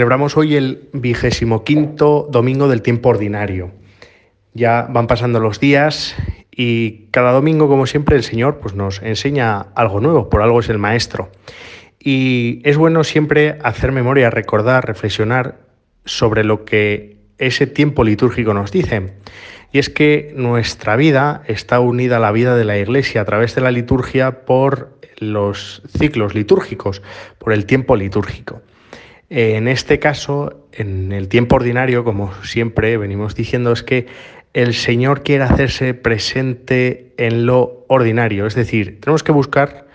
Celebramos hoy el vigésimo quinto domingo del tiempo ordinario. Ya van pasando los días y cada domingo, como siempre, el Señor pues, nos enseña algo nuevo, por algo es el Maestro. Y es bueno siempre hacer memoria, recordar, reflexionar sobre lo que ese tiempo litúrgico nos dice. Y es que nuestra vida está unida a la vida de la Iglesia a través de la liturgia por los ciclos litúrgicos, por el tiempo litúrgico. En este caso, en el tiempo ordinario, como siempre venimos diciendo, es que el Señor quiere hacerse presente en lo ordinario. Es decir, tenemos que buscar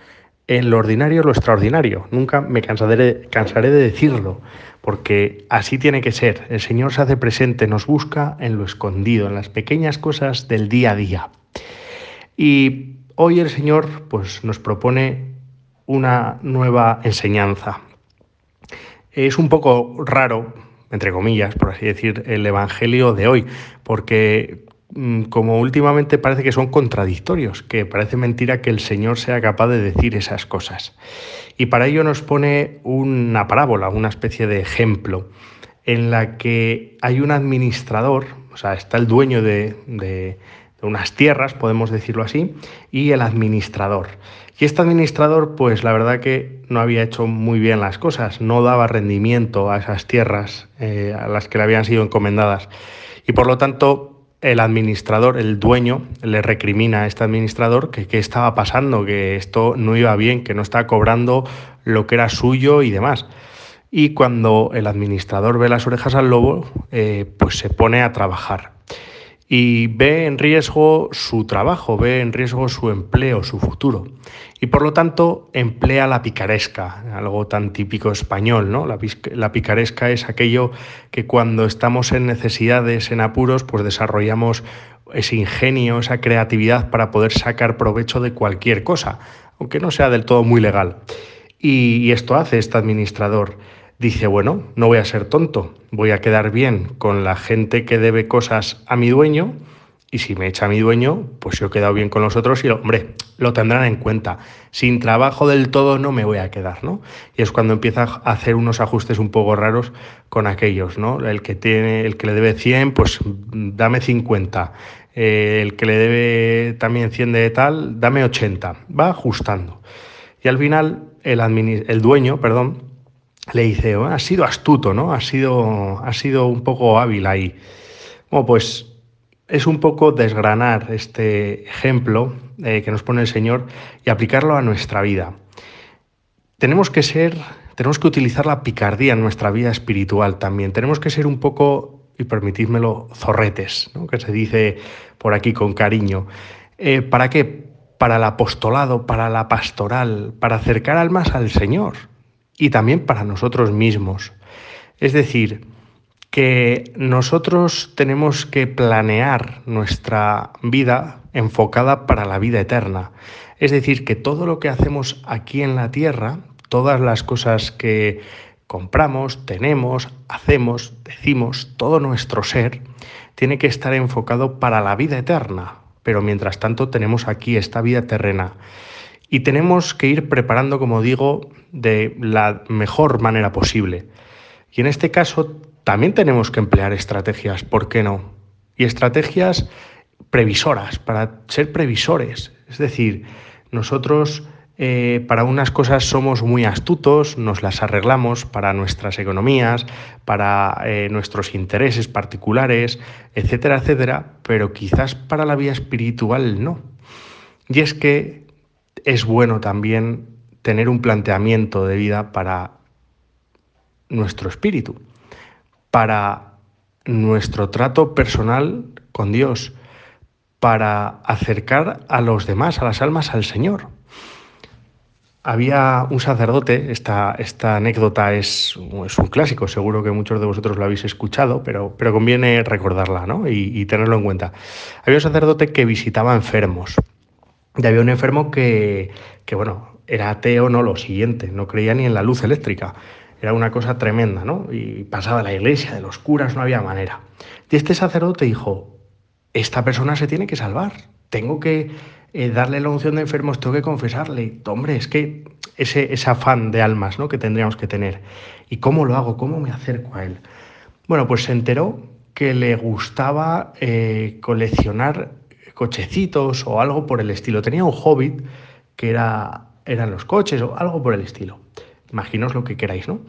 en lo ordinario lo extraordinario. Nunca me cansaré, cansaré de decirlo, porque así tiene que ser. El Señor se hace presente, nos busca en lo escondido, en las pequeñas cosas del día a día. Y hoy el Señor pues, nos propone una nueva enseñanza. Es un poco raro, entre comillas, por así decir, el Evangelio de hoy, porque mm, como últimamente parece que son contradictorios, que parece mentira que el Señor sea capaz de decir esas cosas. Y para ello nos pone una parábola, una especie de ejemplo, en la que hay un administrador, o sea, está el dueño de, de unas tierras, podemos decirlo así, y el administrador. Y este administrador, pues la verdad que no había hecho muy bien las cosas, no daba rendimiento a esas tierras eh, a las que le habían sido encomendadas. Y por lo tanto, el administrador, el dueño, le recrimina a este administrador que qué estaba pasando, que esto no iba bien, que no estaba cobrando lo que era suyo y demás. Y cuando el administrador ve las orejas al lobo, eh, pues se pone a trabajar y ve en riesgo su trabajo, ve en riesgo su empleo, su futuro. Y por lo tanto emplea la picaresca, algo tan típico español, ¿no? La, picaresca es aquello que cuando estamos en necesidades, en apuros, pues desarrollamos ese ingenio, esa creatividad para poder sacar provecho de cualquier cosa, aunque no sea del todo muy legal. y esto hace este administrador dice, bueno, no voy a ser tonto, voy a quedar bien con la gente que debe cosas a mi dueño y si me echa a mi dueño, pues yo he quedado bien con los otros y, hombre, lo tendrán en cuenta. Sin trabajo del todo no me voy a quedar, ¿no? Y es cuando empieza a hacer unos ajustes un poco raros con aquellos, ¿no? El que, tiene, el que le debe 100, pues dame 50. Eh, el que le debe también 100 de tal, dame 80. Va ajustando. Y al final, el, el dueño, perdón, le dice, ha has sido astuto, ¿no? Has sido, ha sido un poco hábil ahí. Bueno, pues es un poco desgranar este ejemplo eh, que nos pone el Señor y aplicarlo a nuestra vida. Tenemos que ser, tenemos que utilizar la picardía en nuestra vida espiritual también. Tenemos que ser un poco, y permitidmelo, zorretes, ¿no? que se dice por aquí con cariño. Eh, ¿Para qué? Para el apostolado, para la pastoral, para acercar almas al Señor y también para nosotros mismos. Es decir, que nosotros tenemos que planear nuestra vida enfocada para la vida eterna. Es decir, que todo lo que hacemos aquí en la tierra, todas las cosas que compramos, tenemos, hacemos, decimos, todo nuestro ser, tiene que estar enfocado para la vida eterna. Pero mientras tanto tenemos aquí esta vida terrena. Y tenemos que ir preparando, como digo, de la mejor manera posible. Y en este caso también tenemos que emplear estrategias, ¿por qué no? Y estrategias previsoras, para ser previsores. Es decir, nosotros eh, para unas cosas somos muy astutos, nos las arreglamos para nuestras economías, para eh, nuestros intereses particulares, etcétera, etcétera, pero quizás para la vida espiritual no. Y es que es bueno también tener un planteamiento de vida para nuestro espíritu, para nuestro trato personal con Dios, para acercar a los demás, a las almas, al Señor. Había un sacerdote, esta, esta anécdota es, un clásico, seguro que muchos de vosotros lo habéis escuchado, pero, pero conviene recordarla ¿no? y, y tenerlo en cuenta. Había un sacerdote que visitaba enfermos y había un enfermo que, que, bueno, era ateo, no lo siguiente, no creía ni en la luz eléctrica. Era una cosa tremenda, ¿no? Y pasaba de la iglesia, de los curas, no había manera. Y este sacerdote dijo, esta persona se tiene que salvar, tengo que eh, darle la unción de enfermos, tengo que confesarle. Hombre, es que ese, afán de almas ¿no? que tendríamos que tener. ¿Y cómo lo hago? ¿Cómo me acerco a él? Bueno, pues se enteró que le gustaba eh, coleccionar cochecitos o algo por el estilo. Tenía un hobbit que era, eran los coches o algo por el estilo. Imaginaos lo que queráis, ¿no?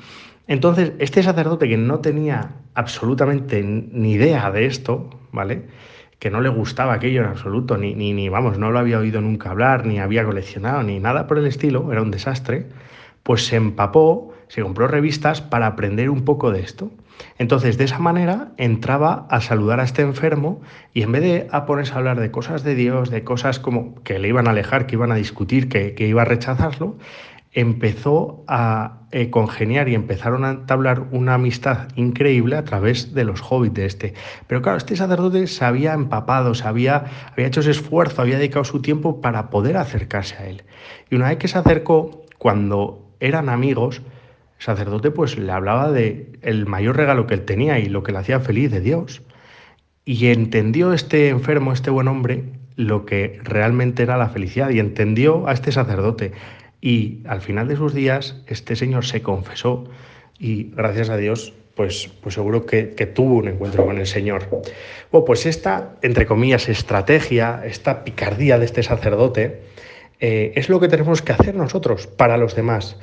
Entonces, este sacerdote que no tenía absolutamente ni idea de esto, ¿vale? Que no le gustaba aquello en absoluto, ni, ni, ni, vamos, no lo había oído nunca hablar, ni había coleccionado, ni nada por el estilo, era un desastre, pues se empapó, se compró revistas para aprender un poco de esto. Entonces, de esa manera entraba a saludar a este enfermo y en vez de a ponerse a hablar de cosas de Dios, de cosas como que le iban a alejar, que iban a discutir, que, iba a rechazarlo, empezó a eh, congeniar y empezaron a entablar una amistad increíble a través de los hobbits de este. Pero claro, este sacerdote se había empapado, se había, había hecho ese esfuerzo, había dedicado su tiempo para poder acercarse a él. Y una vez que se acercó, cuando eran amigos, sacerdote pues le hablaba de el mayor regalo que él tenía y lo que le hacía feliz de Dios. Y entendió este enfermo, este buen hombre, lo que realmente era la felicidad y entendió a este sacerdote. Y al final de sus días, este señor se confesó y gracias a Dios, pues, pues seguro que, tuvo un encuentro con el Señor. Bueno, pues esta, entre comillas, estrategia, esta picardía de este sacerdote, eh, es lo que tenemos que hacer nosotros para los demás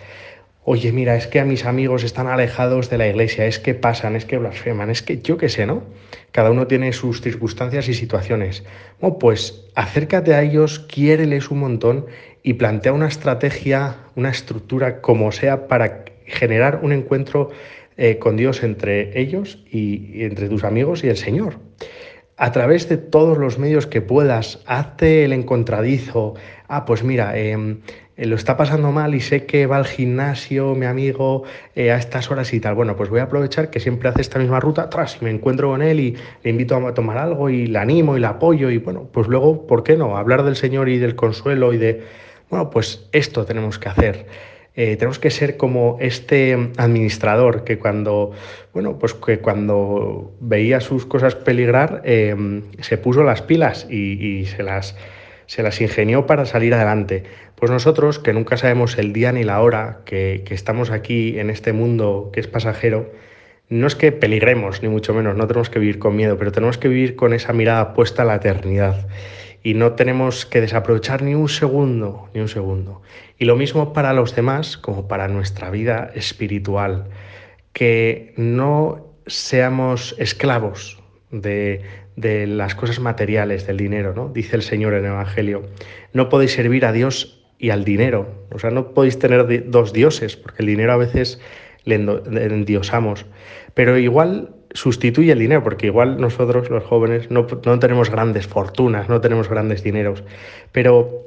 oye, mira, es que a mis amigos están alejados de la iglesia, es que pasan, es que blasfeman, es que yo qué sé, ¿no? Cada uno tiene sus circunstancias y situaciones. Bueno, pues acércate a ellos, quiéreles un montón y plantea una estrategia, una estructura como sea para generar un encuentro eh, con Dios entre ellos y, y entre tus amigos y el Señor a través de todos los medios que puedas, hazte el encontradizo. Ah, pues mira, eh, eh, lo está pasando mal y sé que va al gimnasio mi amigo eh, a estas horas y tal. Bueno, pues voy a aprovechar que siempre hace esta misma ruta atrás y me encuentro con él y le invito a tomar algo y le animo y le apoyo y bueno, pues luego, ¿por qué no? Hablar del Señor y del consuelo y de, bueno, pues esto tenemos que hacer. Eh, tenemos que ser como este administrador que cuando, bueno, pues que cuando veía sus cosas peligrar se puso las pilas y se las se las ingenió para salir adelante. Pues nosotros, que nunca sabemos el día ni la hora que, estamos aquí en este mundo que es pasajero, no es que peligremos, ni mucho menos, no tenemos que vivir con miedo, pero tenemos que vivir con esa mirada puesta a la eternidad. Y no tenemos que desaprovechar ni un segundo, ni un segundo. Y lo mismo para los demás como para nuestra vida espiritual. Que no seamos esclavos de, de las cosas materiales, del dinero, ¿no? Dice el Señor en el Evangelio. No podéis servir a Dios y al dinero. O sea, no podéis tener dos dioses, porque el dinero a veces le endiosamos. Pero igual sustituye el dinero, porque igual nosotros, los jóvenes, no, no tenemos grandes fortunas, no tenemos grandes dineros. Pero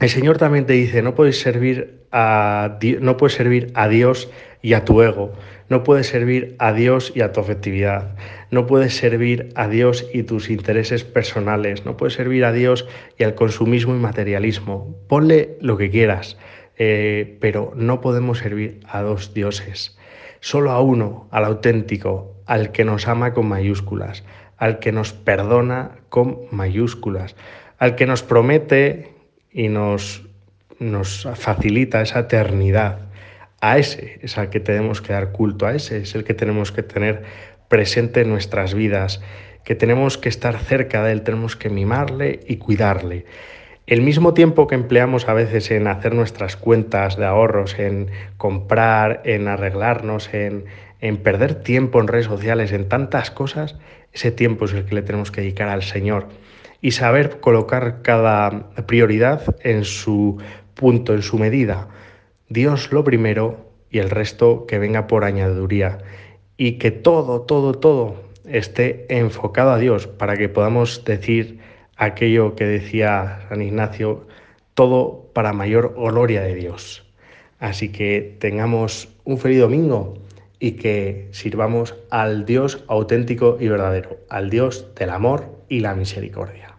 el Señor también te dice, no puedes servir a, no puedes servir a Dios y a tu ego. No puedes servir a Dios y a tu afectividad. No puedes servir a Dios y tus intereses personales. No puedes servir a Dios y al consumismo y materialismo. Ponle lo que quieras, eh, pero no podemos servir a dos dioses. Solo a uno, al auténtico, al que nos ama con mayúsculas, al que nos perdona con mayúsculas, al que nos promete y nos, nos facilita esa eternidad a ese es al que tenemos que dar culto, a ese es el que tenemos que tener presente en nuestras vidas, que tenemos que estar cerca de él, tenemos que mimarle y cuidarle. El mismo tiempo que empleamos a veces en hacer nuestras cuentas de ahorros, en comprar, en arreglarnos, en, en perder tiempo en redes sociales, en tantas cosas, ese tiempo es el que le tenemos que dedicar al Señor y saber colocar cada prioridad en su punto, en su medida Dios lo primero y el resto que venga por añadiduría. Y que todo, todo, todo esté enfocado a Dios para que podamos decir aquello que decía San Ignacio, todo para mayor gloria de Dios. Así que tengamos un feliz domingo y que sirvamos al Dios auténtico y verdadero, al Dios del amor y la misericordia.